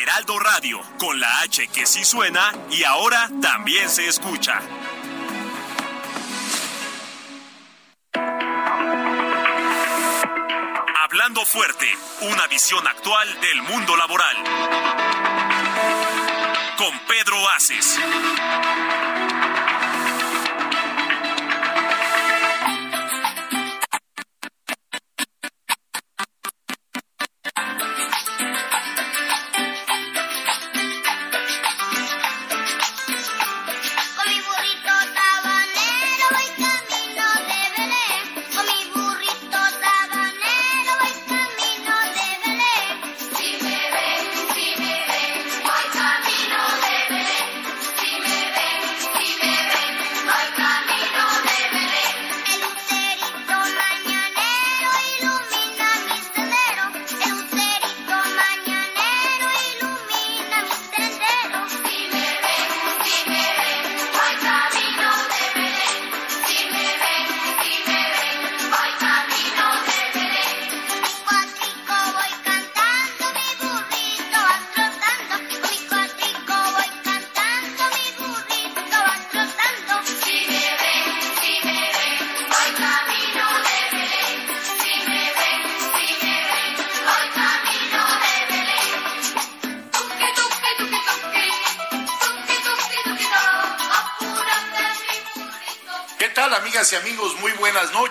Heraldo Radio, con la H que sí suena y ahora también se escucha. Hablando fuerte, una visión actual del mundo laboral. Con Pedro Aces.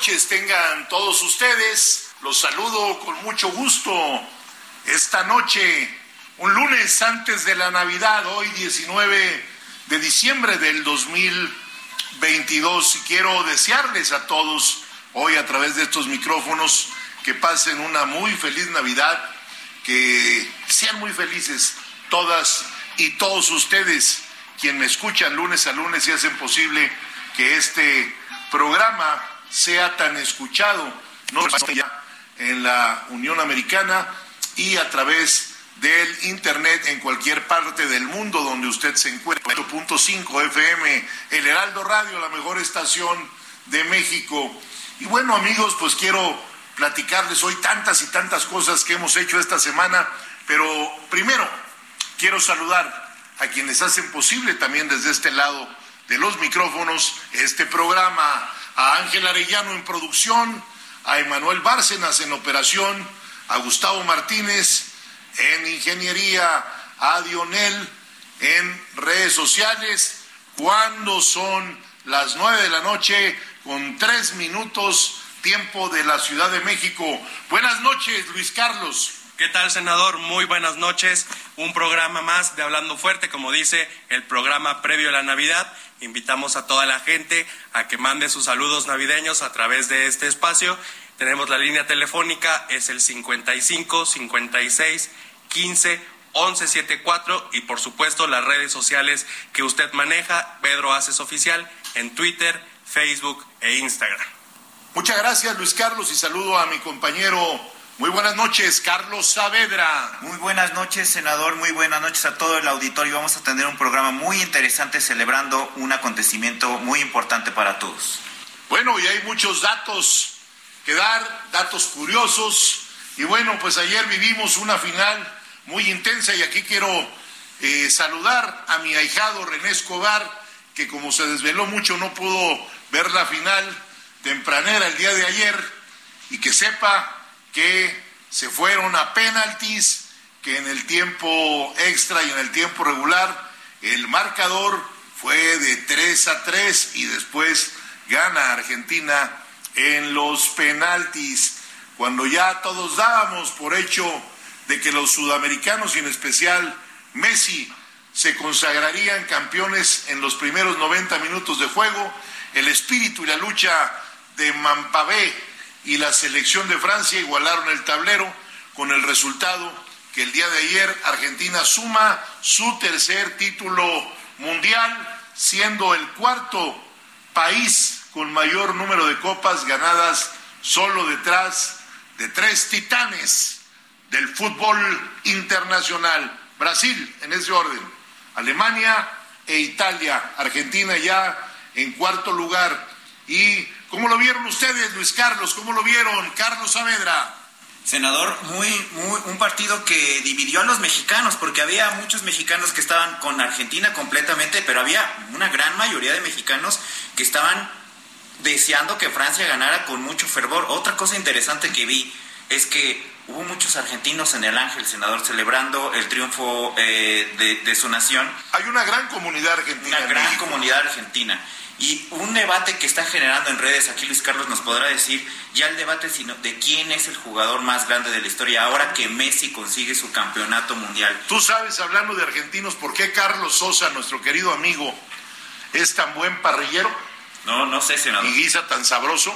Tengan todos ustedes. Los saludo con mucho gusto esta noche, un lunes antes de la Navidad, hoy 19 de diciembre del 2022. Y quiero desearles a todos hoy a través de estos micrófonos que pasen una muy feliz Navidad, que sean muy felices todas y todos ustedes quien me escuchan lunes a lunes y hacen posible que este programa sea tan escuchado, no ya en la Unión Americana y a través del Internet en cualquier parte del mundo donde usted se encuentre. 8.5 FM, El Heraldo Radio, la mejor estación de México. Y bueno amigos, pues quiero platicarles hoy tantas y tantas cosas que hemos hecho esta semana, pero primero quiero saludar a quienes hacen posible también desde este lado de los micrófonos este programa, a Ángel Arellano en producción, a Emanuel Bárcenas en operación, a Gustavo Martínez en ingeniería, a Dionel en redes sociales, cuando son las nueve de la noche con tres minutos tiempo de la Ciudad de México. Buenas noches, Luis Carlos. ¿Qué tal, senador? Muy buenas noches. Un programa más de Hablando Fuerte, como dice el programa previo a la Navidad. Invitamos a toda la gente a que mande sus saludos navideños a través de este espacio. Tenemos la línea telefónica, es el 55 56 15 11 74 y por supuesto las redes sociales que usted maneja, Pedro Haces Oficial, en Twitter, Facebook e Instagram. Muchas gracias, Luis Carlos, y saludo a mi compañero. Muy buenas noches, Carlos Saavedra. Muy buenas noches, senador. Muy buenas noches a todo el auditorio. Vamos a tener un programa muy interesante celebrando un acontecimiento muy importante para todos. Bueno, y hay muchos datos que dar, datos curiosos. Y bueno, pues ayer vivimos una final muy intensa y aquí quiero eh, saludar a mi ahijado René Escobar, que como se desveló mucho no pudo ver la final tempranera el día de ayer y que sepa que se fueron a penaltis, que en el tiempo extra y en el tiempo regular el marcador fue de 3 a 3 y después gana Argentina en los penaltis, cuando ya todos dábamos por hecho de que los sudamericanos y en especial Messi se consagrarían campeones en los primeros 90 minutos de juego, el espíritu y la lucha de Mampabé y la selección de Francia igualaron el tablero, con el resultado que el día de ayer Argentina suma su tercer título mundial, siendo el cuarto país con mayor número de copas ganadas solo detrás de tres titanes del fútbol internacional. Brasil en ese orden, Alemania e Italia, Argentina ya en cuarto lugar. ¿Y cómo lo vieron ustedes, Luis Carlos? ¿Cómo lo vieron, Carlos Saavedra? Senador, muy, muy, un partido que dividió a los mexicanos, porque había muchos mexicanos que estaban con Argentina completamente, pero había una gran mayoría de mexicanos que estaban deseando que Francia ganara con mucho fervor. Otra cosa interesante que vi es que hubo muchos argentinos en el Ángel, senador, celebrando el triunfo eh, de, de su nación. Hay una gran comunidad argentina. Una gran México. comunidad argentina. Y un debate que está generando en redes, aquí Luis Carlos nos podrá decir, ya el debate sino de quién es el jugador más grande de la historia ahora que Messi consigue su campeonato mundial. Tú sabes, hablando de argentinos, por qué Carlos Sosa, nuestro querido amigo, es tan buen parrillero No, no sé, senador. y guisa tan sabroso,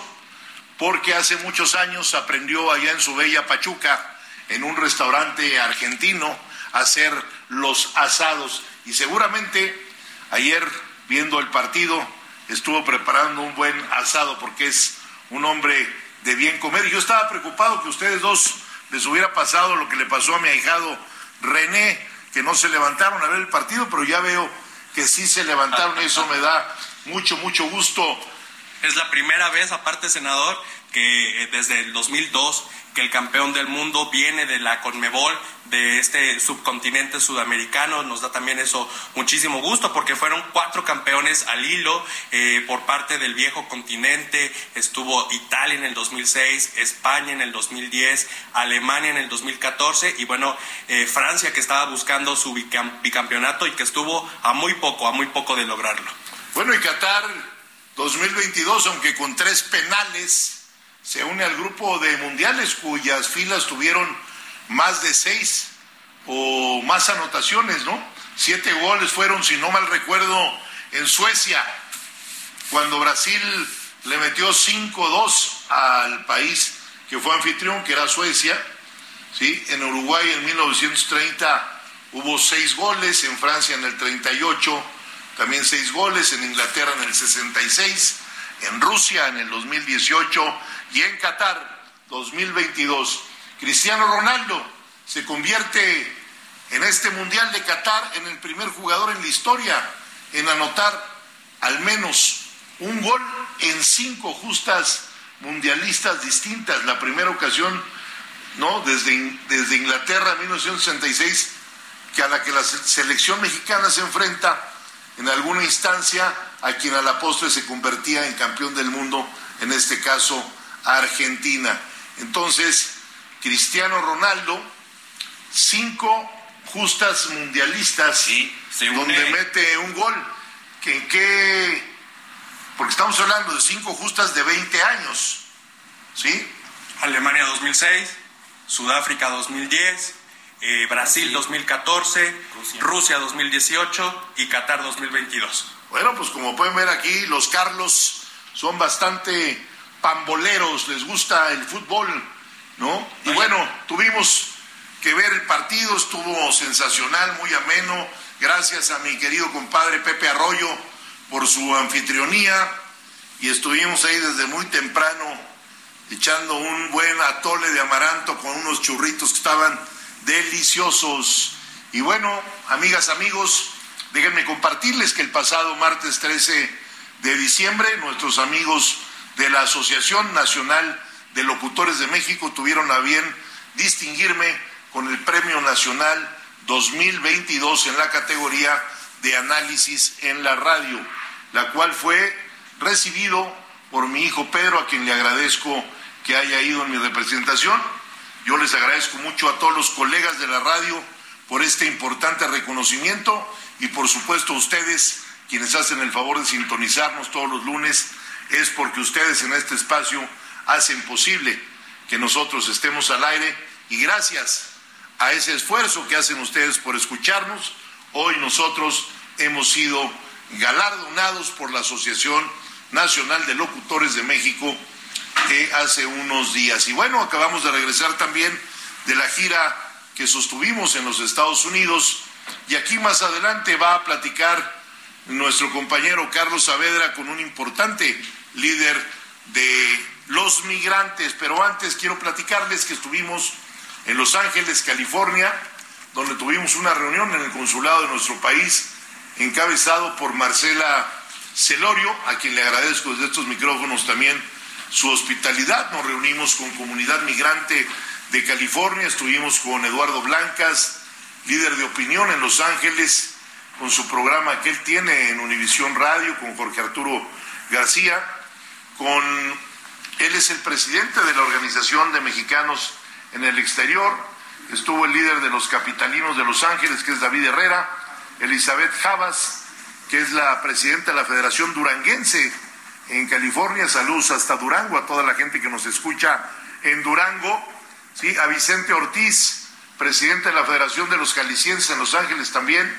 porque hace muchos años aprendió allá en su bella Pachuca, en un restaurante argentino, a hacer los asados. Y seguramente ayer, viendo el partido, estuvo preparando un buen asado, porque es un hombre de bien comer. Y yo estaba preocupado que ustedes dos les hubiera pasado lo que le pasó a mi ahijado René, que no se levantaron a ver el partido, pero ya veo que sí se levantaron, y eso me da mucho, mucho gusto. Es la primera vez, aparte, senador, que eh, desde el 2002 que el campeón del mundo viene de la Conmebol, de este subcontinente sudamericano. Nos da también eso muchísimo gusto porque fueron cuatro campeones al hilo eh, por parte del viejo continente. Estuvo Italia en el 2006, España en el 2010, Alemania en el 2014 y bueno, eh, Francia que estaba buscando su bicam- bicampeonato y que estuvo a muy poco, a muy poco de lograrlo. Bueno, y Qatar 2022, aunque con tres penales, se une al grupo de mundiales cuyas filas tuvieron más de seis o más anotaciones, ¿no? Siete goles fueron, si no mal recuerdo, en Suecia, cuando Brasil le metió 5-2 al país que fue anfitrión, que era Suecia. ¿sí? En Uruguay en 1930 hubo seis goles, en Francia en el 38 también seis goles, en Inglaterra en el 66, en Rusia en el 2018 y en Qatar 2022. Cristiano Ronaldo se convierte en este Mundial de Qatar en el primer jugador en la historia en anotar al menos un gol en cinco justas mundialistas distintas. La primera ocasión, ¿no? Desde, desde Inglaterra en 1966, que a la que la se- selección mexicana se enfrenta en alguna instancia a quien a la postre se convertía en campeón del mundo, en este caso Argentina. Entonces, Cristiano Ronaldo, cinco justas mundialistas, Sí, se donde mete un gol. Que en qué porque estamos hablando de cinco justas de 20 años, ¿sí? Alemania 2006, Sudáfrica 2010, eh, Brasil 2014, Rusia. Rusia 2018 y Qatar 2022. Bueno, pues como pueden ver aquí, los Carlos son bastante pamboleros, les gusta el fútbol, ¿no? Y bueno, tuvimos que ver el partido, estuvo sensacional, muy ameno, gracias a mi querido compadre Pepe Arroyo por su anfitrionía y estuvimos ahí desde muy temprano echando un buen atole de amaranto con unos churritos que estaban deliciosos. Y bueno, amigas, amigos, déjenme compartirles que el pasado martes 13 de diciembre nuestros amigos de la Asociación Nacional de Locutores de México tuvieron a bien distinguirme con el Premio Nacional 2022 en la categoría de análisis en la radio, la cual fue recibido por mi hijo Pedro, a quien le agradezco que haya ido en mi representación. Yo les agradezco mucho a todos los colegas de la radio por este importante reconocimiento y por supuesto a ustedes quienes hacen el favor de sintonizarnos todos los lunes. Es porque ustedes en este espacio hacen posible que nosotros estemos al aire y gracias a ese esfuerzo que hacen ustedes por escucharnos, hoy nosotros hemos sido galardonados por la Asociación Nacional de Locutores de México eh, hace unos días. Y bueno, acabamos de regresar también de la gira que sostuvimos en los Estados Unidos. Y aquí más adelante va a platicar nuestro compañero Carlos Saavedra con un importante líder de los migrantes. Pero antes quiero platicarles que estuvimos en Los Ángeles, California, donde tuvimos una reunión en el consulado de nuestro país, encabezado por Marcela Celorio, a quien le agradezco desde estos micrófonos también su hospitalidad. Nos reunimos con comunidad migrante de California, estuvimos con Eduardo Blancas, líder de opinión en Los Ángeles, con su programa que él tiene en Univisión Radio, con Jorge Arturo García, con él es el presidente de la Organización de Mexicanos en el Exterior, estuvo el líder de los capitalinos de Los Ángeles, que es David Herrera, Elizabeth Javas, que es la presidenta de la Federación Duranguense en California, saludos hasta Durango, a toda la gente que nos escucha en Durango, ¿sí? a Vicente Ortiz, presidente de la Federación de los Jaliscienses en Los Ángeles también,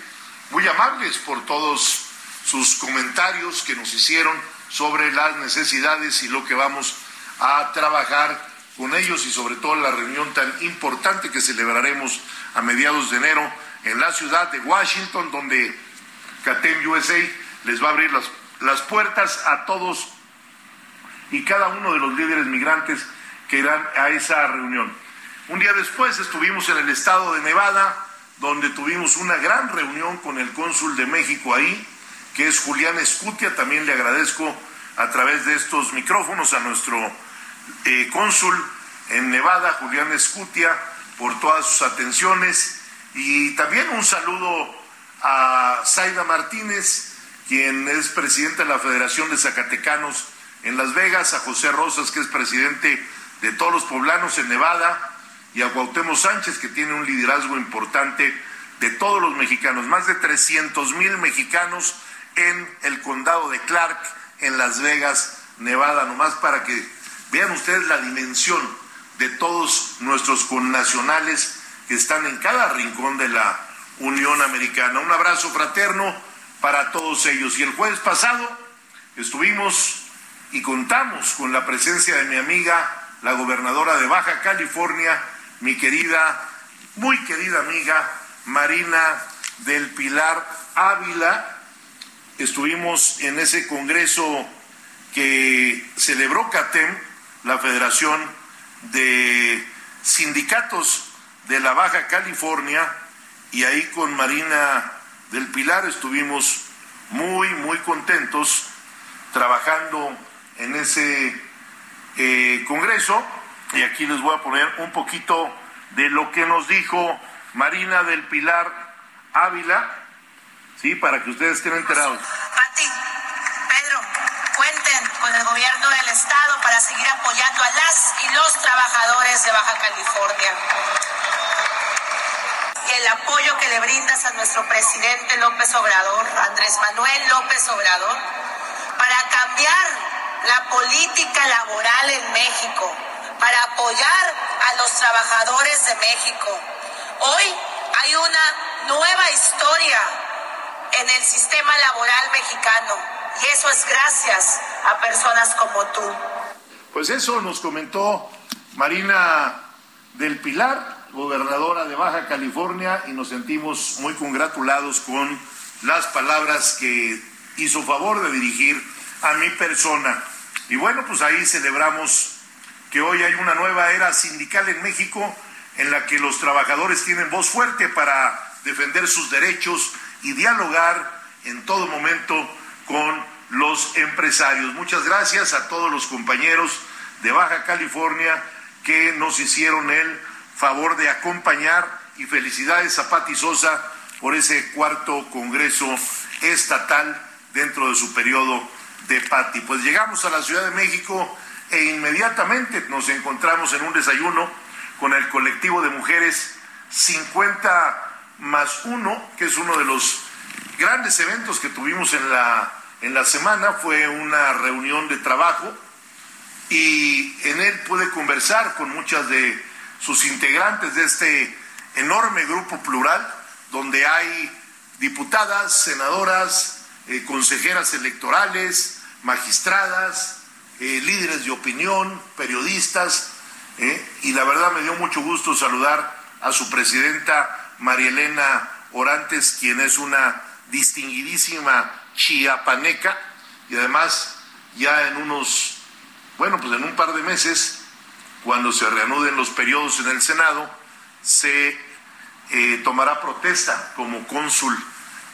muy amables por todos sus comentarios que nos hicieron sobre las necesidades y lo que vamos a trabajar con ellos y sobre todo la reunión tan importante que celebraremos a mediados de enero en la ciudad de Washington, donde CATEM USA les va a abrir las, las puertas a todos y cada uno de los líderes migrantes que irán a esa reunión. Un día después estuvimos en el estado de Nevada, donde tuvimos una gran reunión con el cónsul de México ahí, que es Julián Escutia. También le agradezco a través de estos micrófonos a nuestro eh, cónsul en Nevada, Julián Escutia, por todas sus atenciones. Y también un saludo a Zaida Martínez, quien es presidente de la Federación de Zacatecanos en Las Vegas, a José Rosas, que es presidente de todos los poblanos en Nevada, y a Cuauhtémoc Sánchez, que tiene un liderazgo importante de todos los mexicanos, más de 300 mil mexicanos en el condado de Clark, en Las Vegas, Nevada, nomás para que vean ustedes la dimensión de todos nuestros connacionales que están en cada rincón de la Unión Americana. Un abrazo fraterno para todos ellos. Y el jueves pasado estuvimos y contamos con la presencia de mi amiga, la gobernadora de Baja California, mi querida, muy querida amiga, Marina del Pilar Ávila. Estuvimos en ese congreso que celebró CATEM, la Federación de Sindicatos de la Baja California, y ahí con Marina del Pilar estuvimos muy, muy contentos trabajando en ese eh, congreso. Y aquí les voy a poner un poquito de lo que nos dijo Marina del Pilar Ávila, ¿sí? Para que ustedes estén enterados. Pati, Pedro, cuenten con el gobierno del estado para seguir apoyando a las y los trabajadores de Baja California. El apoyo que le brindas a nuestro presidente López Obrador, Andrés Manuel López Obrador, para cambiar la política laboral en México, para apoyar a los trabajadores de México. Hoy hay una nueva historia en el sistema laboral mexicano y eso es gracias a personas como tú. Pues eso nos comentó Marina del Pilar, gobernadora de Baja California, y nos sentimos muy congratulados con las palabras que hizo favor de dirigir a mi persona. Y bueno, pues ahí celebramos que hoy hay una nueva era sindical en México en la que los trabajadores tienen voz fuerte para defender sus derechos y dialogar en todo momento con los empresarios. Muchas gracias a todos los compañeros de Baja California que nos hicieron el favor de acompañar y felicidades a Pati Sosa por ese cuarto Congreso Estatal dentro de su periodo de Pati. Pues llegamos a la Ciudad de México e inmediatamente nos encontramos en un desayuno con el colectivo de mujeres 50 más 1, que es uno de los grandes eventos que tuvimos en la, en la semana, fue una reunión de trabajo y en él pude conversar con muchas de sus integrantes de este enorme grupo plural, donde hay diputadas, senadoras, eh, consejeras electorales, magistradas, eh, líderes de opinión, periodistas, eh, y la verdad me dio mucho gusto saludar a su presidenta María Elena Orantes, quien es una distinguidísima chiapaneca y además ya en unos, bueno, pues en un par de meses, cuando se reanuden los periodos en el Senado, se eh, tomará protesta como cónsul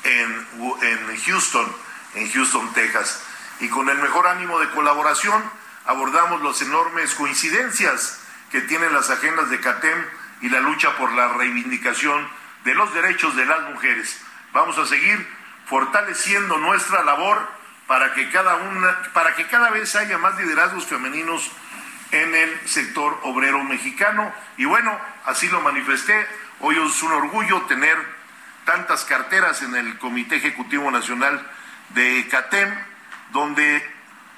en, en Houston, en Houston, Texas. Y con el mejor ánimo de colaboración abordamos las enormes coincidencias que tienen las agendas de CATEM y la lucha por la reivindicación de los derechos de las mujeres. Vamos a seguir fortaleciendo nuestra labor para que cada una, para que cada vez haya más liderazgos femeninos en el sector obrero mexicano. Y bueno, así lo manifesté. Hoy es un orgullo tener tantas carteras en el Comité Ejecutivo Nacional de CATEM, donde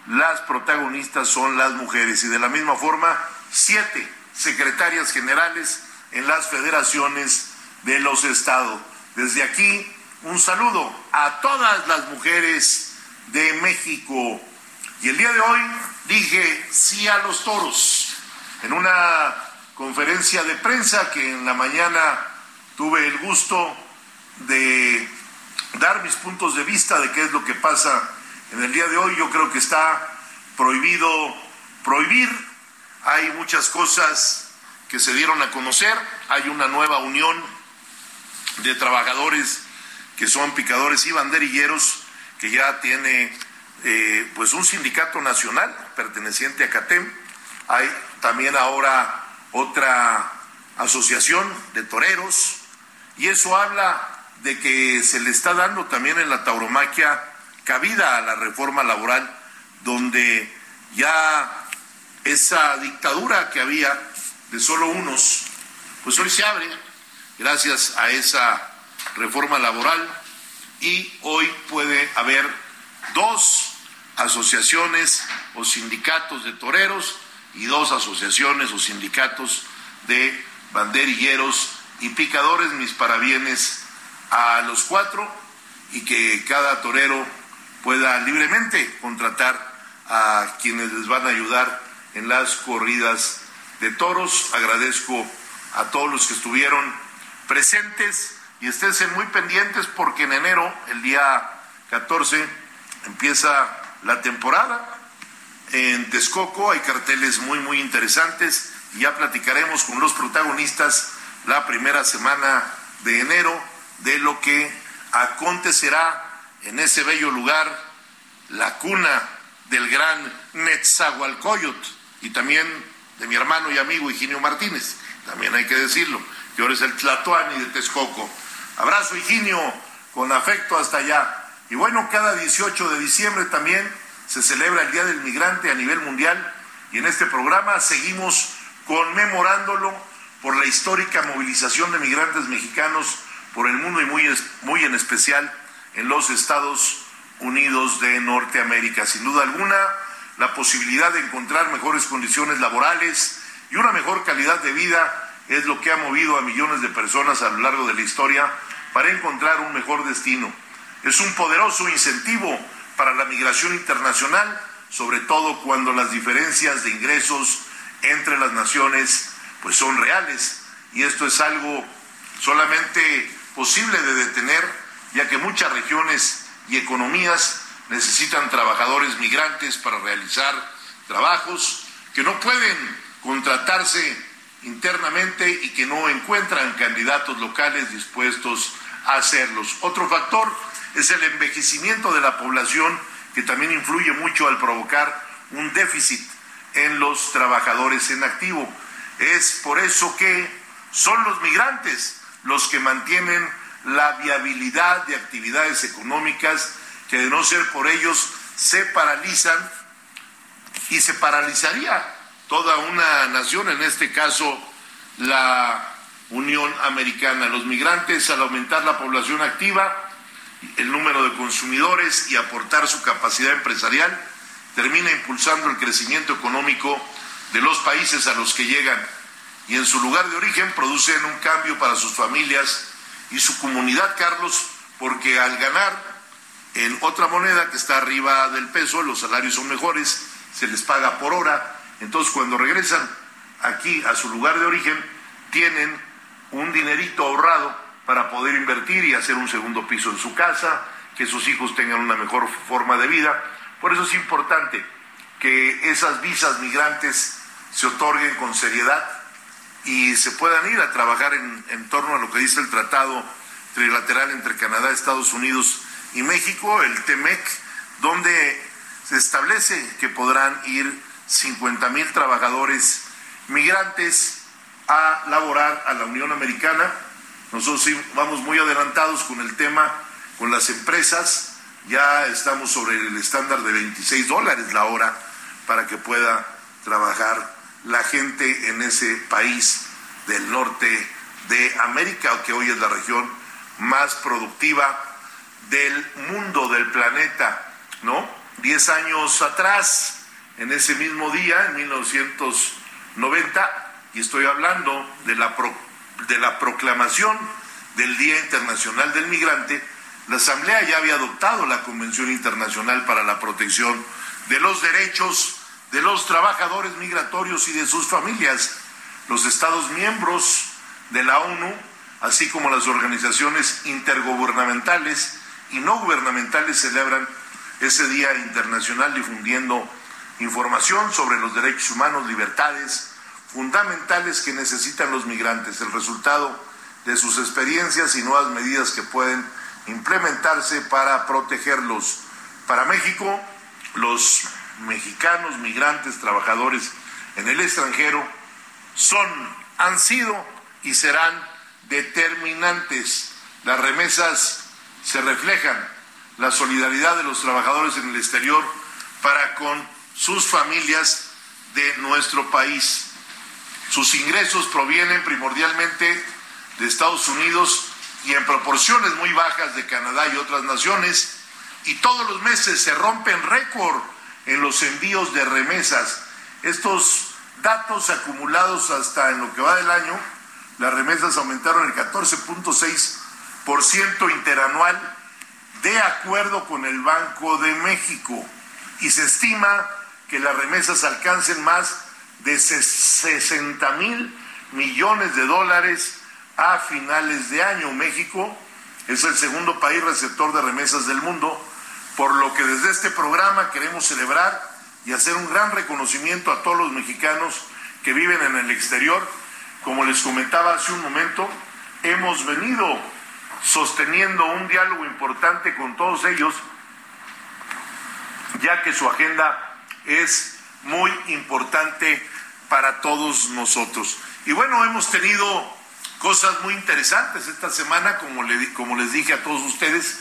las protagonistas son las mujeres. Y de la misma forma, siete secretarias generales en las federaciones de los estados. Desde aquí, un saludo a todas las mujeres de México. Y el día de hoy dije sí a los toros en una conferencia de prensa que en la mañana tuve el gusto de dar mis puntos de vista de qué es lo que pasa en el día de hoy. Yo creo que está prohibido prohibir. Hay muchas cosas que se dieron a conocer. Hay una nueva unión de trabajadores que son picadores y banderilleros que ya tiene eh, pues un sindicato nacional perteneciente a CATEM. Hay también ahora otra asociación de toreros y eso habla de que se le está dando también en la tauromaquia cabida a la reforma laboral donde ya esa dictadura que había de solo unos, pues hoy se abre gracias a esa reforma laboral y hoy puede haber dos asociaciones o sindicatos de toreros y dos asociaciones o sindicatos de banderilleros y picadores, mis parabienes a los cuatro y que cada torero pueda libremente contratar a quienes les van a ayudar en las corridas de toros. Agradezco a todos los que estuvieron presentes y estén muy pendientes porque en enero, el día 14, empieza la temporada. En Texcoco hay carteles muy, muy interesantes ya platicaremos con los protagonistas la primera semana de enero de lo que acontecerá en ese bello lugar, la cuna del gran Netzahualcoyot y también de mi hermano y amigo Higinio Martínez, también hay que decirlo, que ahora es el Tlatoani de Texcoco. Abrazo Higinio, con afecto hasta allá. Y bueno, cada 18 de diciembre también se celebra el Día del Migrante a nivel mundial y en este programa seguimos conmemorándolo por la histórica movilización de migrantes mexicanos por el mundo y muy, muy en especial en los Estados Unidos de Norteamérica. Sin duda alguna, la posibilidad de encontrar mejores condiciones laborales y una mejor calidad de vida es lo que ha movido a millones de personas a lo largo de la historia para encontrar un mejor destino. Es un poderoso incentivo para la migración internacional, sobre todo cuando las diferencias de ingresos entre las naciones pues son reales y esto es algo solamente posible de detener, ya que muchas regiones y economías necesitan trabajadores migrantes para realizar trabajos que no pueden contratarse internamente y que no encuentran candidatos locales dispuestos a hacerlos. Otro factor es el envejecimiento de la población que también influye mucho al provocar un déficit en los trabajadores en activo. Es por eso que son los migrantes los que mantienen la viabilidad de actividades económicas que de no ser por ellos se paralizan y se paralizaría toda una nación, en este caso la Unión Americana. Los migrantes, al aumentar la población activa, el número de consumidores y aportar su capacidad empresarial, termina impulsando el crecimiento económico de los países a los que llegan y en su lugar de origen producen un cambio para sus familias y su comunidad, Carlos, porque al ganar en otra moneda que está arriba del peso, los salarios son mejores, se les paga por hora, entonces cuando regresan aquí a su lugar de origen, tienen un dinerito ahorrado para poder invertir y hacer un segundo piso en su casa, que sus hijos tengan una mejor forma de vida. Por eso es importante que esas visas migrantes se otorguen con seriedad y se puedan ir a trabajar en, torno a lo que dice el tratado trilateral entre Canadá, Estados Unidos y México, el TEMEC, donde se establece que podrán ir 50 mil trabajadores migrantes a laborar a la Unión Americana. Nosotros vamos muy adelantados con el tema, con las empresas. Ya estamos sobre el estándar de 26 dólares la hora para que pueda trabajar la gente en ese país del norte de América, que hoy es la región más productiva del mundo, del planeta, ¿no? Diez años atrás, en ese mismo día, en 1990, y estoy hablando de la, pro, de la proclamación del Día Internacional del Migrante, la Asamblea ya había adoptado la Convención Internacional para la Protección de los Derechos de los Trabajadores Migratorios y de sus familias. Los Estados miembros de la ONU, así como las organizaciones intergubernamentales y no gubernamentales, celebran ese Día Internacional difundiendo información sobre los derechos humanos, libertades fundamentales que necesitan los migrantes, el resultado de sus experiencias y nuevas medidas que pueden implementarse para protegerlos. Para México, los mexicanos, migrantes, trabajadores en el extranjero son, han sido y serán determinantes. Las remesas se reflejan la solidaridad de los trabajadores en el exterior para con sus familias de nuestro país. Sus ingresos provienen primordialmente de Estados Unidos y en proporciones muy bajas de Canadá y otras naciones, y todos los meses se rompen récord en los envíos de remesas. Estos datos acumulados hasta en lo que va del año, las remesas aumentaron el 14.6% interanual de acuerdo con el Banco de México y se estima que las remesas alcancen más de 60 mil millones de dólares a finales de año. México es el segundo país receptor de remesas del mundo, por lo que desde este programa queremos celebrar y hacer un gran reconocimiento a todos los mexicanos que viven en el exterior. Como les comentaba hace un momento, hemos venido sosteniendo un diálogo importante con todos ellos, ya que su agenda es muy importante para todos nosotros. Y bueno, hemos tenido cosas muy interesantes esta semana, como, le, como les dije a todos ustedes.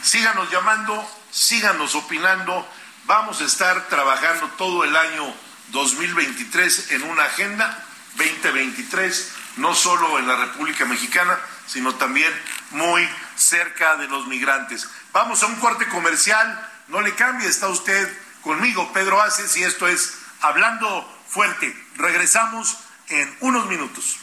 Síganos llamando, síganos opinando. Vamos a estar trabajando todo el año 2023 en una agenda 2023, no solo en la República Mexicana, sino también muy cerca de los migrantes. Vamos a un corte comercial, no le cambie, está usted conmigo, Pedro Aces, y esto es Hablando Fuerte. Regresamos en unos minutos.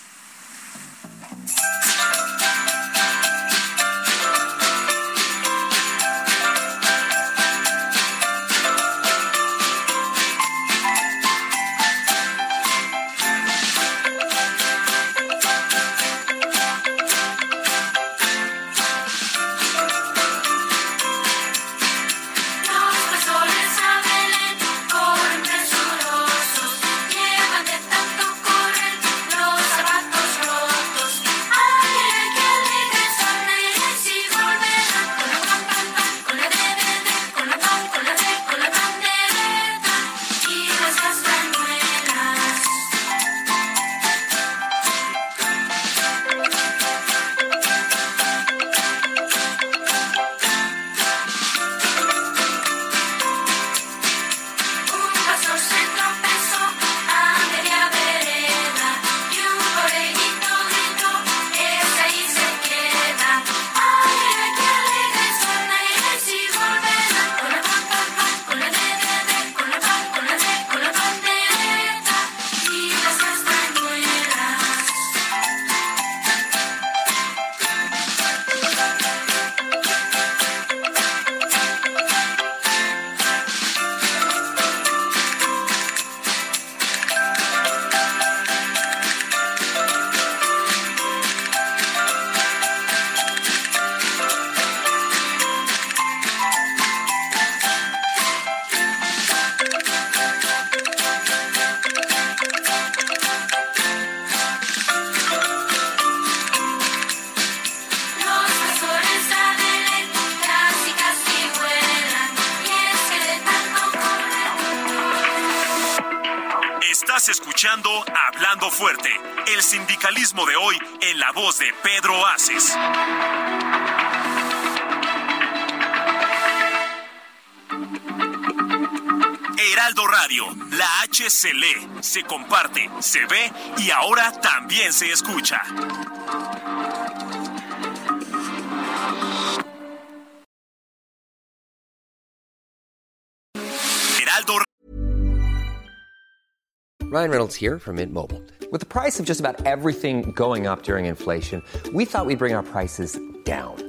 Se comparte, se ve y ahora también se escucha. Ryan Reynolds here from Mint Mobile. With the price of just about everything going up during inflation, we thought we'd bring our prices down.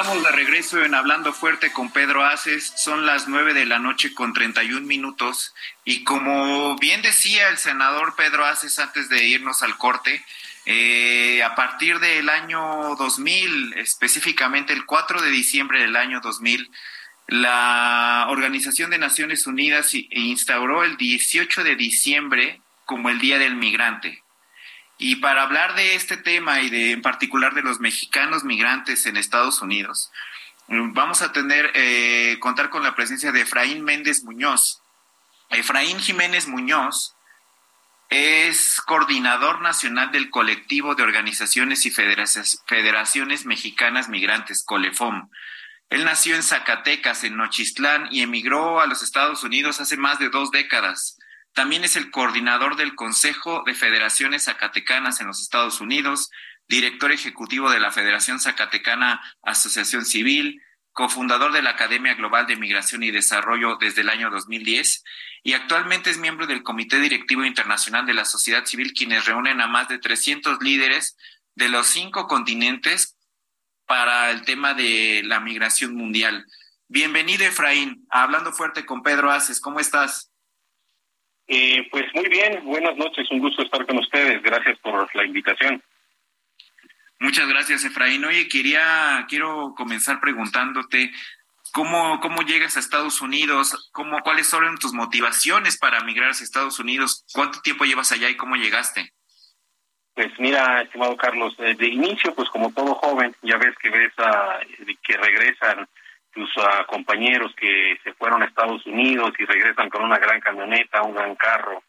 Estamos de regreso en Hablando Fuerte con Pedro Aces. Son las 9 de la noche con 31 minutos. Y como bien decía el senador Pedro Aces antes de irnos al corte, eh, a partir del año 2000, específicamente el 4 de diciembre del año 2000, la Organización de Naciones Unidas instauró el 18 de diciembre como el Día del Migrante. Y para hablar de este tema y de en particular de los mexicanos migrantes en Estados Unidos, vamos a tener eh, contar con la presencia de Efraín Méndez Muñoz. Efraín Jiménez Muñoz es coordinador nacional del colectivo de organizaciones y federaci- federaciones mexicanas migrantes, Colefom. Él nació en Zacatecas, en Nochistlán, y emigró a los Estados Unidos hace más de dos décadas. También es el coordinador del Consejo de Federaciones Zacatecanas en los Estados Unidos, director ejecutivo de la Federación Zacatecana Asociación Civil, cofundador de la Academia Global de Migración y Desarrollo desde el año 2010 y actualmente es miembro del Comité Directivo Internacional de la Sociedad Civil, quienes reúnen a más de 300 líderes de los cinco continentes para el tema de la migración mundial. Bienvenido, Efraín, Hablando Fuerte con Pedro Aces. ¿Cómo estás? Eh, pues muy bien, buenas noches, un gusto estar con ustedes, gracias por la invitación. Muchas gracias, Efraín. Oye, quería, quiero comenzar preguntándote cómo, cómo llegas a Estados Unidos, cómo, cuáles son tus motivaciones para migrar hacia Estados Unidos, cuánto tiempo llevas allá y cómo llegaste. Pues mira, estimado Carlos, eh, de inicio, pues como todo joven, ya ves que ves a, que regresan tus ah, compañeros que se fueron a Estados Unidos y regresan con una gran camioneta, un gran carro,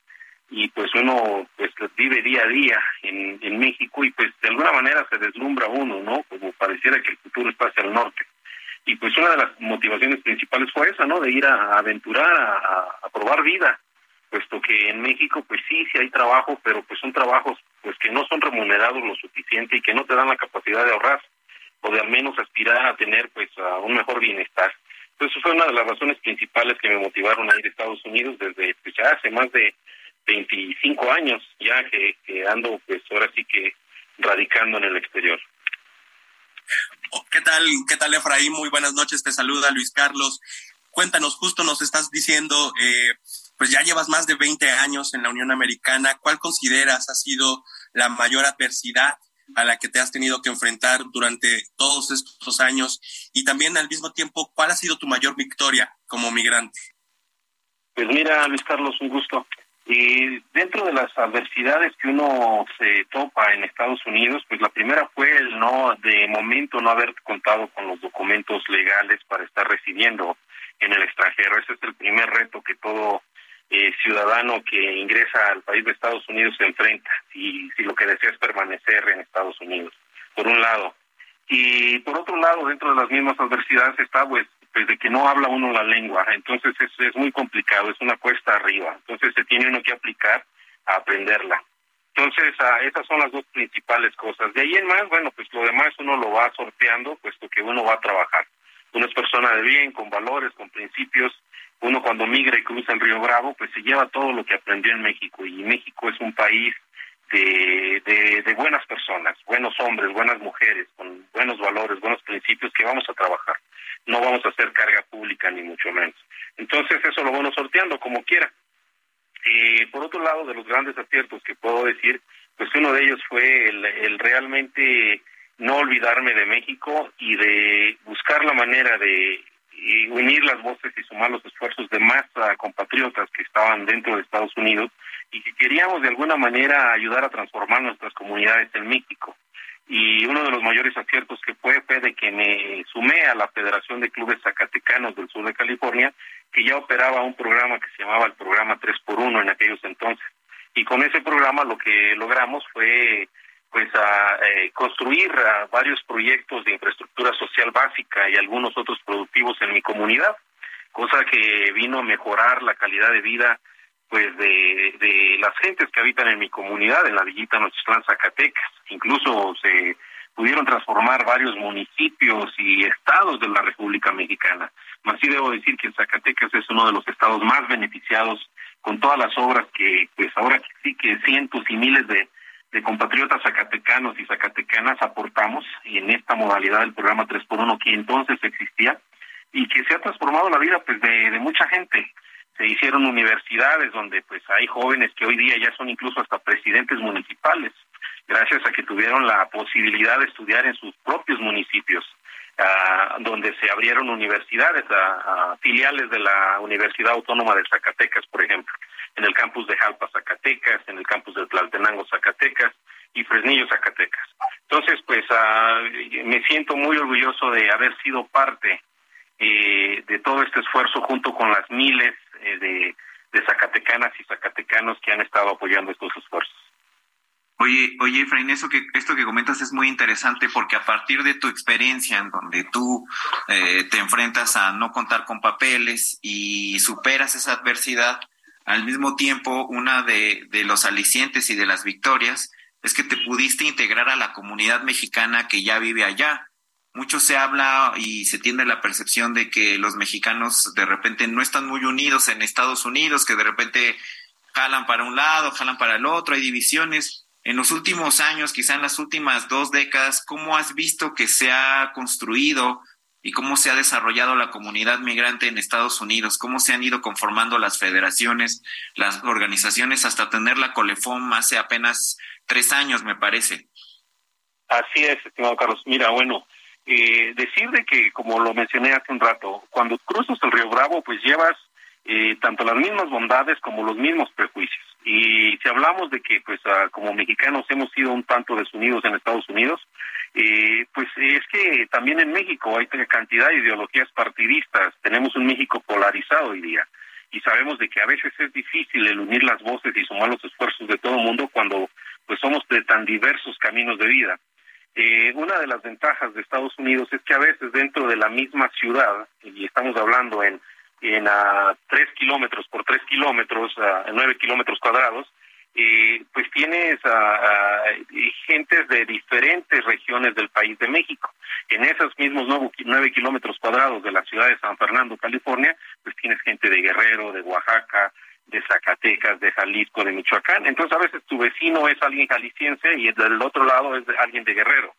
y pues uno pues vive día a día en, en México y pues de alguna manera se deslumbra uno, ¿no? Como pareciera que el futuro está hacia el norte. Y pues una de las motivaciones principales fue esa, ¿no? De ir a, aventurar, a- a probar vida, puesto que en México pues sí, sí hay trabajo, pero pues son trabajos pues que no son remunerados lo suficiente y que no te dan la capacidad de ahorrar o de al menos aspirar a tener pues a un mejor bienestar. Entonces fue una de las razones principales que me motivaron a ir a Estados Unidos desde pues, ya hace más de 25 años ya que, que ando pues ahora sí que radicando en el exterior. Oh, ¿Qué tal, qué tal, Efraín? Muy buenas noches, te saluda Luis Carlos. Cuéntanos, justo nos estás diciendo, eh, pues ya llevas más de 20 años en la Unión Americana. ¿Cuál consideras ha sido la mayor adversidad a la que te has tenido que enfrentar durante todos estos años? Y también al mismo tiempo, ¿cuál ha sido tu mayor victoria como migrante? Pues mira, Luis Carlos, un gusto. Y dentro de las adversidades que uno se topa en Estados Unidos, pues la primera fue el no, de momento, no haber contado con los documentos legales para estar residiendo en el extranjero. Ese es el primer reto que todo eh, ciudadano que ingresa al país de Estados Unidos se enfrenta y si lo que desea es permanecer en Estados Unidos, por un lado. Y por otro lado, dentro de las mismas adversidades está pues, pues de que no habla uno la lengua, entonces es, es muy complicado, es una cuesta arriba, entonces se tiene uno que aplicar a aprenderla. Entonces, ah, esas son las dos principales cosas. De ahí en más, bueno, pues lo demás uno lo va sorteando, puesto que uno va a trabajar. Uno es persona de bien, con valores, con principios. Uno cuando migra y cruza el río Bravo, pues se lleva todo lo que aprendió en México. Y México es un país de, de, buenas personas, buenos hombres, buenas mujeres, con buenos valores, buenos principios que vamos a trabajar. No vamos a hacer carga pública, ni mucho menos. Entonces, eso lo vamos sorteando como quiera. Eh, por otro lado, de los grandes aciertos que puedo decir, pues uno de ellos fue el, el realmente no olvidarme de México y de buscar la manera de y unir las voces y sumar los esfuerzos de más compatriotas que estaban dentro de Estados Unidos y que queríamos de alguna manera ayudar a transformar nuestras comunidades en México. Y uno de los mayores aciertos que fue fue de que me sumé a la Federación de Clubes Zacatecanos del Sur de California, que ya operaba un programa que se llamaba el programa 3x1 en aquellos entonces. Y con ese programa lo que logramos fue pues a eh, construir a varios proyectos de infraestructura social básica y algunos otros productivos en mi comunidad, cosa que vino a mejorar la calidad de vida pues de, de las gentes que habitan en mi comunidad, en la villita Nochitlán, Zacatecas. Incluso se pudieron transformar varios municipios y estados de la República Mexicana. Mas sí debo decir que Zacatecas es uno de los estados más beneficiados con todas las obras que, pues ahora sí que cientos y miles de, de compatriotas zacatecanos y zacatecanas aportamos en esta modalidad del programa 3x1 que entonces existía y que se ha transformado la vida pues de, de mucha gente. Se hicieron universidades donde pues hay jóvenes que hoy día ya son incluso hasta presidentes municipales gracias a que tuvieron la posibilidad de estudiar en sus propios municipios ah, donde se abrieron universidades a, a filiales de la Universidad Autónoma de Zacatecas por ejemplo en el campus de Jalpa, Zacatecas, en el campus de Tlaltenango, Zacatecas y Fresnillo, Zacatecas. Entonces, pues ah, me siento muy orgulloso de haber sido parte eh, de todo este esfuerzo junto con las miles eh, de zacatecanas y zacatecanos que han estado apoyando estos esfuerzos. Oye, oye, Efraín, eso que, esto que comentas es muy interesante porque a partir de tu experiencia en donde tú eh, te enfrentas a no contar con papeles y superas esa adversidad, al mismo tiempo, una de, de los alicientes y de las victorias es que te pudiste integrar a la comunidad mexicana que ya vive allá. Mucho se habla y se tiene la percepción de que los mexicanos de repente no están muy unidos en Estados Unidos, que de repente jalan para un lado, jalan para el otro, hay divisiones. En los últimos años, quizá en las últimas dos décadas, ¿cómo has visto que se ha construido y cómo se ha desarrollado la comunidad migrante en Estados Unidos, cómo se han ido conformando las federaciones, las organizaciones, hasta tener la Colefom hace apenas tres años, me parece. Así es, estimado Carlos. Mira, bueno, eh, decir de que, como lo mencioné hace un rato, cuando cruzas el río Bravo, pues llevas eh, tanto las mismas bondades como los mismos prejuicios. Y si hablamos de que, pues, ah, como mexicanos hemos sido un tanto desunidos en Estados Unidos, eh, pues es que también en México hay cantidad de ideologías partidistas, tenemos un México polarizado hoy día y sabemos de que a veces es difícil el unir las voces y sumar los esfuerzos de todo el mundo cuando pues somos de tan diversos caminos de vida. Eh, una de las ventajas de Estados Unidos es que a veces dentro de la misma ciudad, y estamos hablando en, en a tres kilómetros por tres kilómetros, a nueve kilómetros cuadrados, eh, pues tienes a, a, gentes de diferentes regiones del país de México. En esos mismos nueve kilómetros cuadrados de la ciudad de San Fernando, California, pues tienes gente de Guerrero, de Oaxaca, de Zacatecas, de Jalisco, de Michoacán. Entonces a veces tu vecino es alguien jalisciense y del otro lado es alguien de Guerrero.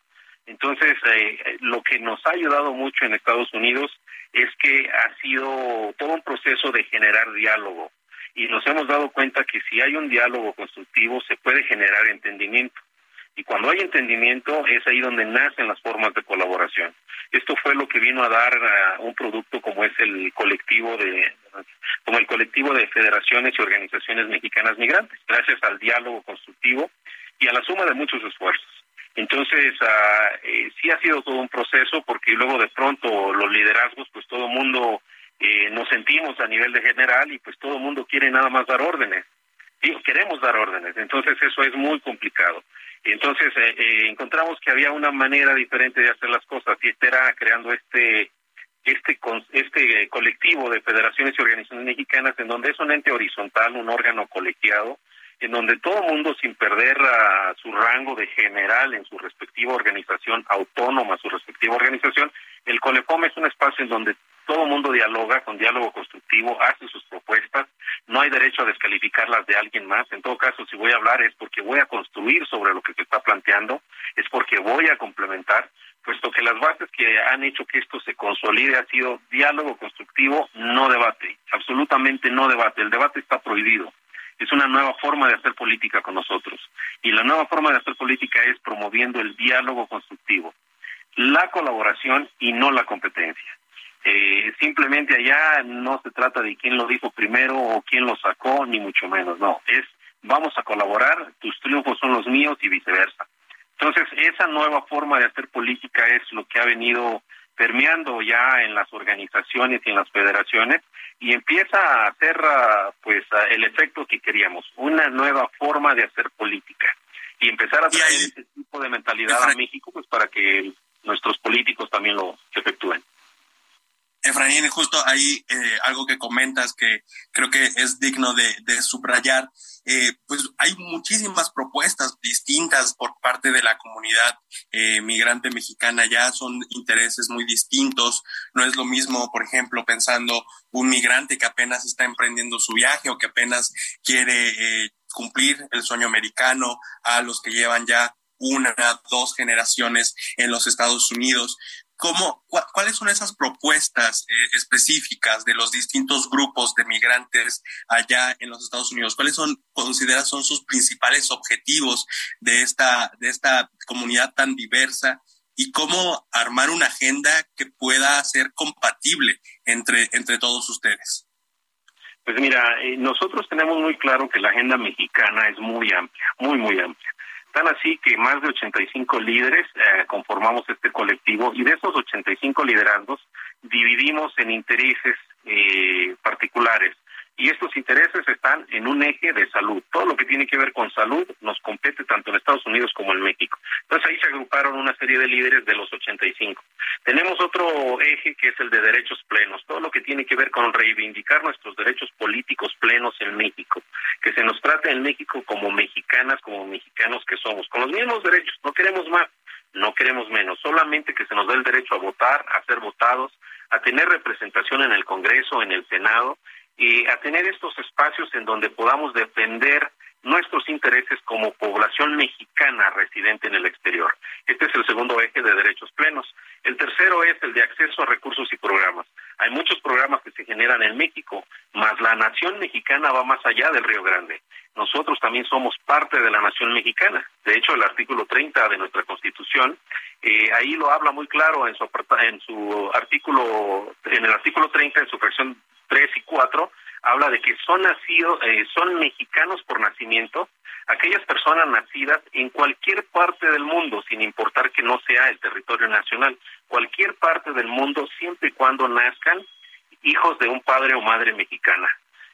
Entonces, eh, lo que nos ha ayudado mucho en Estados Unidos es que ha sido todo un proceso de generar diálogo y nos hemos dado cuenta que si hay un diálogo constructivo se puede generar entendimiento. Y cuando hay entendimiento es ahí donde nacen las formas de colaboración. Esto fue lo que vino a dar un producto como es el colectivo de como el colectivo de federaciones y organizaciones mexicanas migrantes, gracias al diálogo constructivo y a la suma de muchos esfuerzos. Entonces, uh, sí ha sido todo un proceso porque luego de pronto los liderazgos, pues todo el mundo eh, nos sentimos a nivel de general y pues todo el mundo quiere nada más dar órdenes. Y queremos dar órdenes, entonces eso es muy complicado. Entonces eh, eh, encontramos que había una manera diferente de hacer las cosas y este era creando este este este colectivo de federaciones y organizaciones mexicanas en donde es un ente horizontal, un órgano colegiado, en donde todo mundo sin perder su rango de general en su respectiva organización autónoma, su respectiva organización, el Colefom es un espacio en donde todo mundo dialoga con diálogo constructivo, hace sus propuestas, no hay derecho a descalificarlas de alguien más. En todo caso, si voy a hablar es porque voy a construir sobre lo que se está planteando, es porque voy a complementar, puesto que las bases que han hecho que esto se consolide ha sido diálogo constructivo, no debate, absolutamente no debate. El debate está prohibido. Es una nueva forma de hacer política con nosotros. Y la nueva forma de hacer política es promoviendo el diálogo constructivo, la colaboración y no la competencia. Eh, simplemente allá no se trata de quién lo dijo primero o quién lo sacó, ni mucho menos, no, es vamos a colaborar, tus triunfos son los míos y viceversa. Entonces, esa nueva forma de hacer política es lo que ha venido permeando ya en las organizaciones y en las federaciones y empieza a hacer ah, pues ah, el efecto que queríamos, una nueva forma de hacer política y empezar a traer ese tipo de mentalidad a México pues para que nuestros políticos también lo efectúen. Efraín, justo ahí eh, algo que comentas que creo que es digno de, de subrayar, eh, pues hay muchísimas propuestas distintas por parte de la comunidad eh, migrante mexicana, ya son intereses muy distintos, no es lo mismo, por ejemplo, pensando un migrante que apenas está emprendiendo su viaje o que apenas quiere eh, cumplir el sueño americano, a los que llevan ya una, dos generaciones en los Estados Unidos. ¿Cómo, ¿Cuáles son esas propuestas eh, específicas de los distintos grupos de migrantes allá en los Estados Unidos? ¿Cuáles son, consideras, son sus principales objetivos de esta, de esta comunidad tan diversa? ¿Y cómo armar una agenda que pueda ser compatible entre, entre todos ustedes? Pues mira, eh, nosotros tenemos muy claro que la agenda mexicana es muy amplia, muy, muy amplia. Tan así que más de 85 líderes eh, conformamos este colectivo y de esos 85 liderazgos dividimos en intereses eh, particulares. Y estos intereses están en un eje de salud. Todo lo que tiene que ver con salud nos compete tanto en Estados Unidos como en México. Entonces ahí se agruparon una serie de líderes de los 85. Tenemos otro eje que es el de derechos plenos. Todo lo que tiene que ver con reivindicar nuestros derechos políticos plenos en México. Que se nos trate en México como mexicanas, como mexicanos que somos. Con los mismos derechos. No queremos más. No queremos menos. Solamente que se nos dé el derecho a votar, a ser votados, a tener representación en el Congreso, en el Senado y a tener estos espacios en donde podamos defender nuestros intereses como población mexicana residente en el exterior. Este es el segundo eje de derechos plenos. El tercero es el de acceso a recursos y programas. Hay muchos programas que se generan en México, mas la nación mexicana va más allá del Río Grande. Nosotros también somos parte de la nación mexicana. De hecho, el artículo 30 de nuestra Constitución, eh, ahí lo habla muy claro en su, en su artículo, en el artículo 30, en su fracción 3 y 4, habla de que son nacidos, eh, son mexicanos por nacimiento, aquellas personas nacidas en cualquier parte del mundo, sin importar que no sea el territorio nacional, cualquier parte del mundo, siempre y cuando nazcan hijos de un padre o madre mexicana.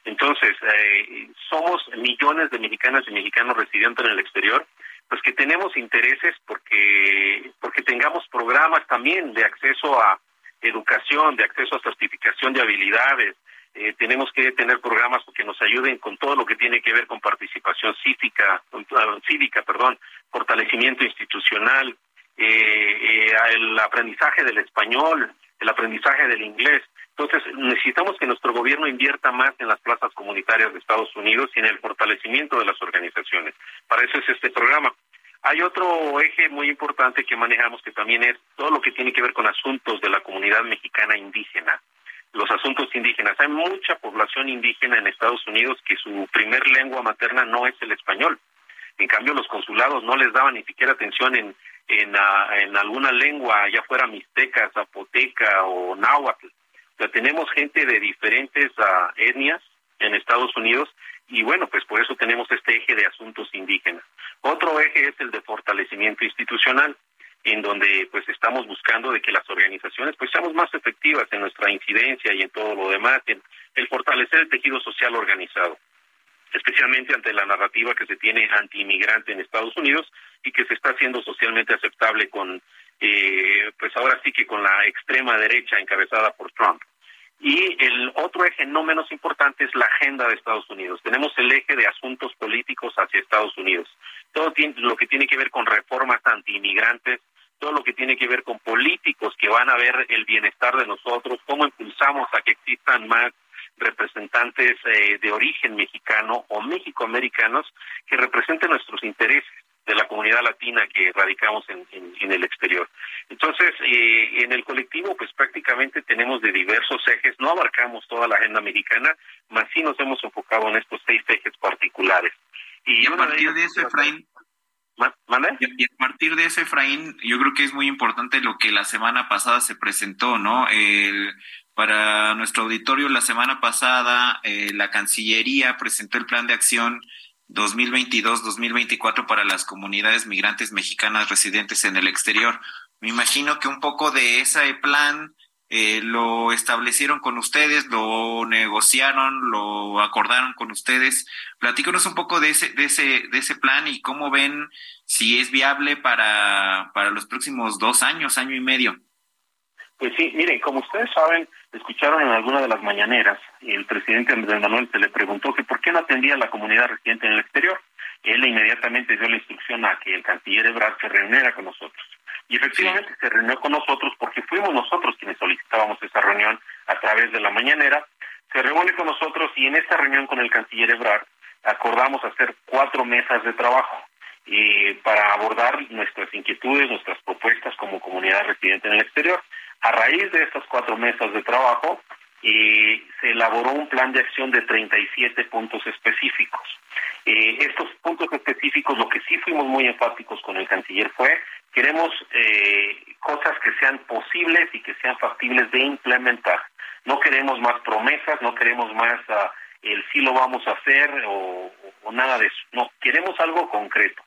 Entonces, eh, somos millones de mexicanas y mexicanos residentes en el exterior, pues que tenemos intereses porque, porque tengamos programas también de acceso a educación, de acceso a certificación de habilidades, eh, tenemos que tener programas que nos ayuden con todo lo que tiene que ver con participación cívica, ah, cívica, perdón, fortalecimiento institucional, eh, eh, el aprendizaje del español, el aprendizaje del inglés. Entonces, necesitamos que nuestro gobierno invierta más en las plazas comunitarias de Estados Unidos y en el fortalecimiento de las organizaciones. Para eso es este programa. Hay otro eje muy importante que manejamos que también es todo lo que tiene que ver con asuntos de la comunidad mexicana indígena los asuntos indígenas. Hay mucha población indígena en Estados Unidos que su primer lengua materna no es el español. En cambio, los consulados no les daban ni siquiera atención en, en, ah, en alguna lengua, ya fuera mixteca, zapoteca o náhuatl. O sea, tenemos gente de diferentes ah, etnias en Estados Unidos y bueno, pues por eso tenemos este eje de asuntos indígenas. Otro eje es el de fortalecimiento institucional. En donde pues estamos buscando de que las organizaciones pues seamos más efectivas en nuestra incidencia y en todo lo demás, en el fortalecer el tejido social organizado especialmente ante la narrativa que se tiene anti-inmigrante en Estados Unidos y que se está haciendo socialmente aceptable con, eh, pues ahora sí que con la extrema derecha encabezada por Trump. Y el otro eje no menos importante es la agenda de Estados Unidos. Tenemos el eje de asuntos políticos hacia Estados Unidos. Todo lo que tiene que ver con reformas anti-inmigrantes, todo lo que tiene que ver con políticos que van a ver el bienestar de nosotros, cómo impulsamos a que existan más representantes eh, de origen mexicano o mexicoamericanos que representen nuestros intereses de la comunidad latina que radicamos en, en, en el exterior. Entonces, eh, en el colectivo, pues prácticamente tenemos de diversos ejes, no abarcamos toda la agenda americana, más sí nos hemos enfocado en estos seis ejes particulares. Y, a partir de, eso, Efraín, y a partir de eso, Efraín, yo creo que es muy importante lo que la semana pasada se presentó, ¿no? El, para nuestro auditorio, la semana pasada, eh, la Cancillería presentó el plan de acción 2022-2024 para las comunidades migrantes mexicanas residentes en el exterior. Me imagino que un poco de ese plan eh, lo establecieron con ustedes, lo negociaron, lo acordaron con ustedes. Platícanos un poco de ese, de ese, de ese plan y cómo ven si es viable para, para los próximos dos años, año y medio. Pues sí, miren, como ustedes saben, escucharon en alguna de las mañaneras, el presidente Andrés Manuel se le preguntó que por qué no atendía a la comunidad residente en el exterior. Él inmediatamente dio la instrucción a que el canciller Ebrard se reuniera con nosotros. Y efectivamente se reunió con nosotros porque fuimos nosotros quienes solicitábamos esa reunión a través de la mañanera. Se reúne con nosotros y en esta reunión con el canciller Ebrard acordamos hacer cuatro mesas de trabajo eh, para abordar nuestras inquietudes, nuestras propuestas como comunidad residente en el exterior. A raíz de estas cuatro mesas de trabajo, eh, se elaboró un plan de acción de 37 puntos específicos. Eh, estos puntos específicos, lo que sí fuimos muy enfáticos con el canciller fue, queremos eh, cosas que sean posibles y que sean factibles de implementar. No queremos más promesas, no queremos más uh, el sí lo vamos a hacer o, o nada de eso. No, queremos algo concreto.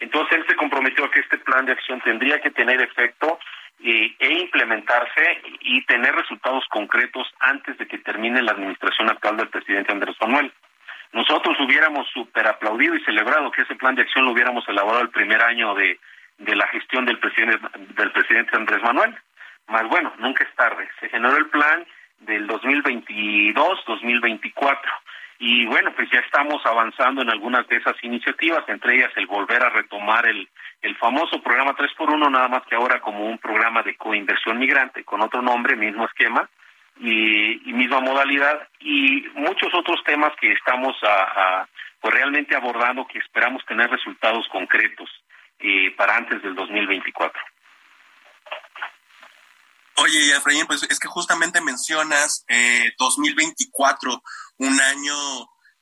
Entonces él se comprometió a que este plan de acción tendría que tener efecto eh, e implementarse y tener resultados concretos antes de que termine la administración actual del presidente Andrés Manuel. Nosotros hubiéramos super aplaudido y celebrado que ese plan de acción lo hubiéramos elaborado el primer año de, de la gestión del presidente, del presidente Andrés Manuel. Más bueno, nunca es tarde. Se generó el plan del 2022-2024. Y bueno, pues ya estamos avanzando en algunas de esas iniciativas, entre ellas el volver a retomar el, el famoso programa 3x1, nada más que ahora como un programa de coinversión migrante, con otro nombre, mismo esquema y, misma modalidad, y muchos otros temas que estamos a, pues realmente abordando, que esperamos tener resultados concretos eh, para antes del 2024. Oye, Efraín, pues es que justamente mencionas eh, 2024, un año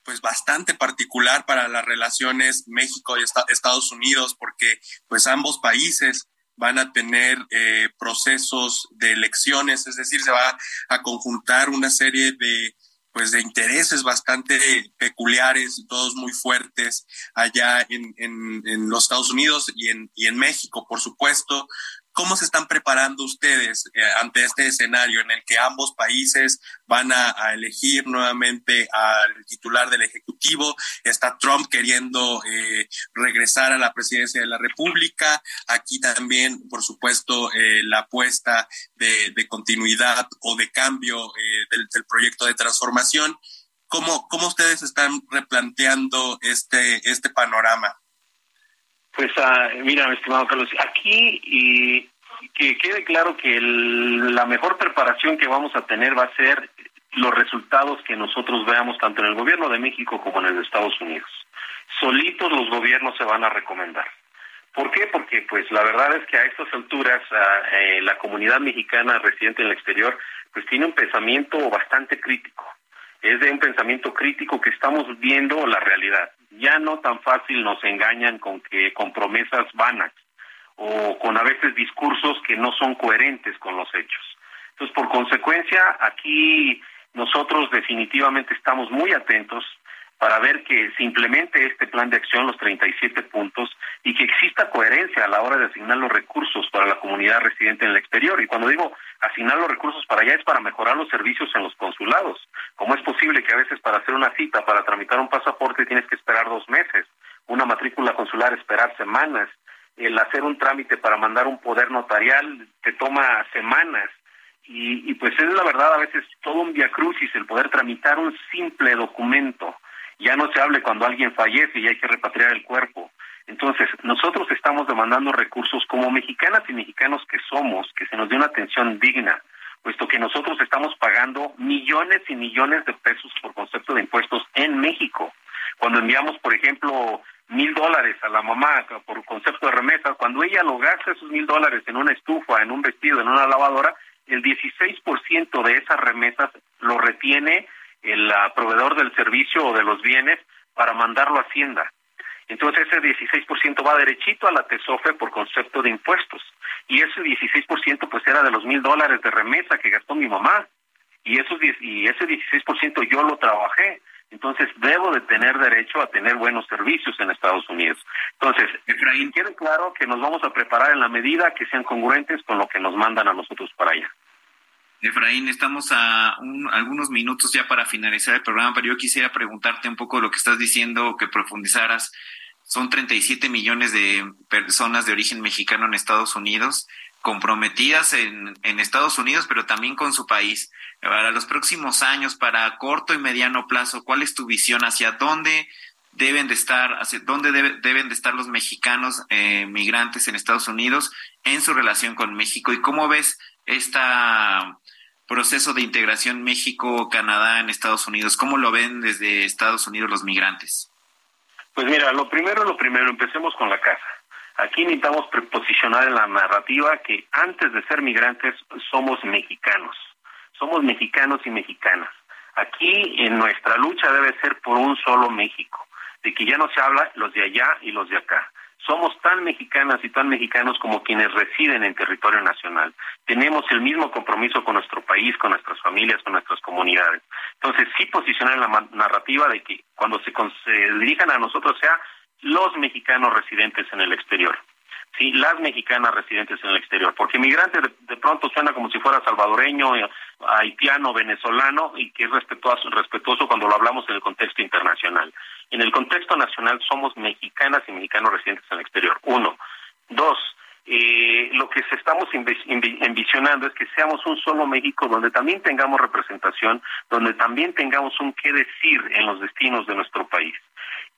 pues bastante particular para las relaciones México y Estados Unidos, porque pues ambos países van a tener eh, procesos de elecciones, es decir, se va a conjuntar una serie de pues de intereses bastante peculiares, todos muy fuertes allá en, en, en los Estados Unidos y en, y en México, por supuesto, ¿Cómo se están preparando ustedes eh, ante este escenario en el que ambos países van a, elegir nuevamente al titular del Ejecutivo? Está Trump queriendo eh, regresar a la presidencia de la República. Aquí también, por supuesto, eh, la apuesta de, de, continuidad o de cambio eh, del, del, proyecto de transformación. ¿Cómo, ¿Cómo ustedes están replanteando este, este panorama? Pues uh, mira, mi estimado Carlos, aquí y que quede claro que el, la mejor preparación que vamos a tener va a ser los resultados que nosotros veamos tanto en el gobierno de México como en el de Estados Unidos. Solitos los gobiernos se van a recomendar. ¿Por qué? Porque pues la verdad es que a estas alturas eh, la comunidad mexicana residente en el exterior pues tiene un pensamiento bastante crítico. Es de un pensamiento crítico que estamos viendo la realidad ya no tan fácil nos engañan con que con promesas vanas o con a veces discursos que no son coherentes con los hechos. Entonces, por consecuencia, aquí nosotros definitivamente estamos muy atentos para ver que se implemente este plan de acción, los 37 puntos, y que exista coherencia a la hora de asignar los recursos para la comunidad residente en el exterior. Y cuando digo asignar los recursos para allá es para mejorar los servicios en los consulados. Como es posible que a veces para hacer una cita, para tramitar un pasaporte tienes que esperar dos meses, una matrícula consular esperar semanas, el hacer un trámite para mandar un poder notarial te toma semanas. Y, y pues es la verdad a veces todo un viacrucis el poder tramitar un simple documento. Ya no se hable cuando alguien fallece y hay que repatriar el cuerpo. Entonces, nosotros estamos demandando recursos como mexicanas y mexicanos que somos, que se nos dé una atención digna, puesto que nosotros estamos pagando millones y millones de pesos por concepto de impuestos en México. Cuando enviamos, por ejemplo, mil dólares a la mamá por concepto de remesa, cuando ella lo gasta esos mil dólares en una estufa, en un vestido, en una lavadora, el 16% de esas remesas lo retiene el ah, proveedor del servicio o de los bienes para mandarlo a Hacienda. Entonces ese 16% va derechito a la TESOFE por concepto de impuestos. Y ese 16% pues era de los mil dólares de remesa que gastó mi mamá. Y, esos, y ese 16% yo lo trabajé. Entonces debo de tener derecho a tener buenos servicios en Estados Unidos. Entonces, Efraín, quede claro que nos vamos a preparar en la medida que sean congruentes con lo que nos mandan a nosotros para allá. Efraín, estamos a un- algunos minutos ya para finalizar el programa, pero yo quisiera preguntarte un poco lo que estás diciendo, que profundizaras. Son 37 millones de personas de origen mexicano en Estados Unidos, comprometidas en, Estados Unidos, pero también con su país. Para los próximos años, para corto y mediano plazo, ¿cuál es tu visión hacia dónde deben de estar, hacia dónde debe- deben de estar los mexicanos eh, migrantes en Estados Unidos en su relación con México? ¿Y cómo ves esta proceso de integración México-Canadá en Estados Unidos? ¿Cómo lo ven desde Estados Unidos los migrantes? Pues mira, lo primero, lo primero, empecemos con la casa. Aquí necesitamos preposicionar en la narrativa que antes de ser migrantes somos mexicanos. Somos mexicanos y mexicanas. Aquí en nuestra lucha debe ser por un solo México, de que ya no se habla los de allá y los de acá. Somos tan mexicanas y tan mexicanos como quienes residen en territorio nacional. Tenemos el mismo compromiso con nuestro país, con nuestras familias, con nuestras comunidades. Entonces, sí posicionar la narrativa de que cuando se dirijan a nosotros sea los mexicanos residentes en el exterior. Sí, las mexicanas residentes en el exterior, porque migrante de, de pronto suena como si fuera salvadoreño, eh, haitiano, venezolano y que es respetuoso, respetuoso cuando lo hablamos en el contexto internacional. En el contexto nacional somos mexicanas y mexicanos residentes en el exterior. Uno. Dos, eh, lo que estamos envisionando es que seamos un solo México donde también tengamos representación, donde también tengamos un qué decir en los destinos de nuestro país.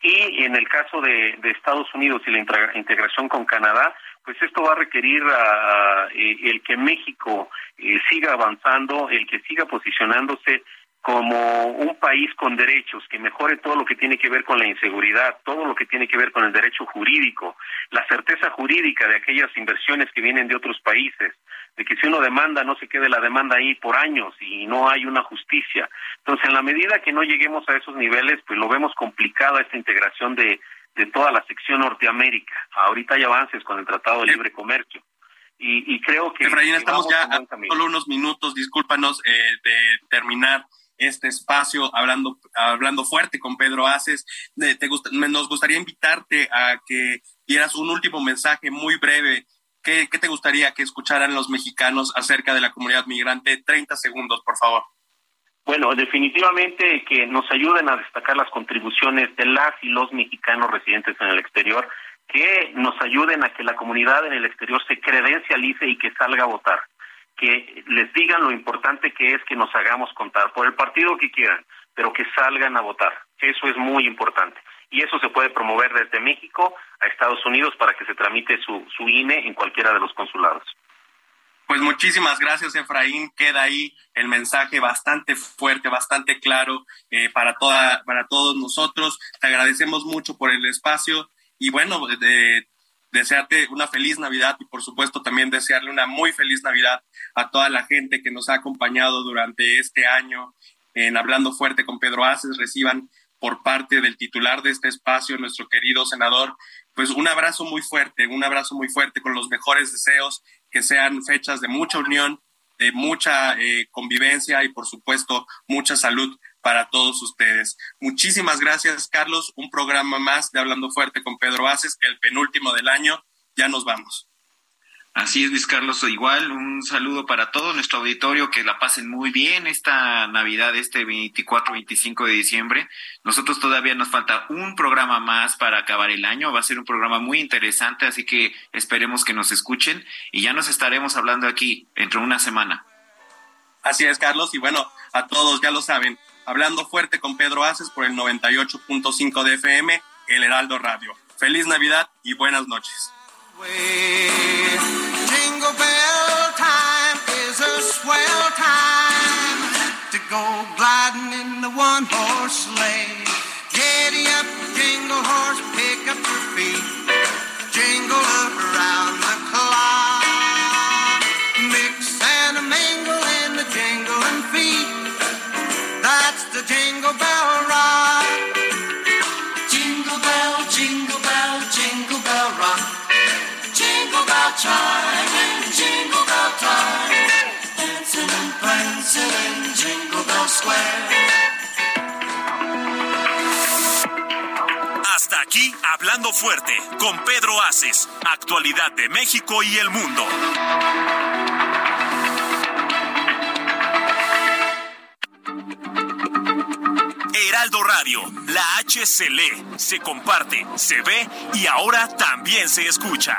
Y en el caso de, Estados Unidos y la integración con Canadá, pues esto va a requerir ah, eh, el que México eh, siga avanzando, el que siga posicionándose como un país con derechos, que mejore todo lo que tiene que ver con la inseguridad, todo lo que tiene que ver con el derecho jurídico, la certeza jurídica de aquellas inversiones que vienen de otros países, de que si uno demanda no se quede la demanda ahí por años y no hay una justicia. Entonces, en la medida que no lleguemos a esos niveles, pues lo vemos complicada esta integración de, de toda la sección Norteamérica. Ahorita hay avances con el Tratado de Libre Comercio. Y, y creo que... Efraín, estamos ya a solo unos minutos, discúlpanos eh, de terminar este espacio hablando hablando fuerte con Pedro Aces. De- te nos gustaría invitarte a que dieras un último mensaje muy breve. ¿Qué, ¿Qué te gustaría que escucharan los mexicanos acerca de la comunidad migrante? 30 segundos, por favor. Bueno, definitivamente que nos ayuden a destacar las contribuciones de las y los mexicanos residentes en el exterior, que nos ayuden a que la comunidad en el exterior se credencialice y que salga a votar, que les digan lo importante que es que nos hagamos contar por el partido que quieran, pero que salgan a votar. Eso es muy importante. Y eso se puede promover desde México a Estados Unidos para que se tramite su, su INE en cualquiera de los consulados. Pues muchísimas gracias, Efraín. Queda ahí el mensaje bastante fuerte, bastante claro eh, para, toda, para todos nosotros. Te agradecemos mucho por el espacio y bueno, de- desearte una feliz Navidad y por supuesto también desearle una muy feliz Navidad a toda la gente que nos ha acompañado durante este año en Hablando Fuerte con Pedro Aces. Reciban por parte del titular de este espacio, nuestro querido senador, pues un abrazo muy fuerte, un abrazo muy fuerte con los mejores deseos, que sean fechas de mucha unión, de mucha eh, convivencia y por supuesto mucha salud para todos ustedes. Muchísimas gracias, Carlos. Un programa más de Hablando Fuerte con Pedro Aces, el penúltimo del año. Ya nos vamos. Así es, Luis Carlos. Igual un saludo para todo nuestro auditorio, que la pasen muy bien esta Navidad, este 24-25 de diciembre. Nosotros todavía nos falta un programa más para acabar el año. Va a ser un programa muy interesante, así que esperemos que nos escuchen y ya nos estaremos hablando aquí dentro de una semana. Así es, Carlos. Y bueno, a todos ya lo saben, hablando fuerte con Pedro Aces por el 98.5 de FM, El Heraldo Radio. Feliz Navidad y buenas noches. Up, jingle horse, pick up your feet, Hasta aquí, Hablando Fuerte, con Pedro Aces, actualidad de México y el mundo. Heraldo Radio, la H se lee, se comparte, se ve y ahora también se escucha.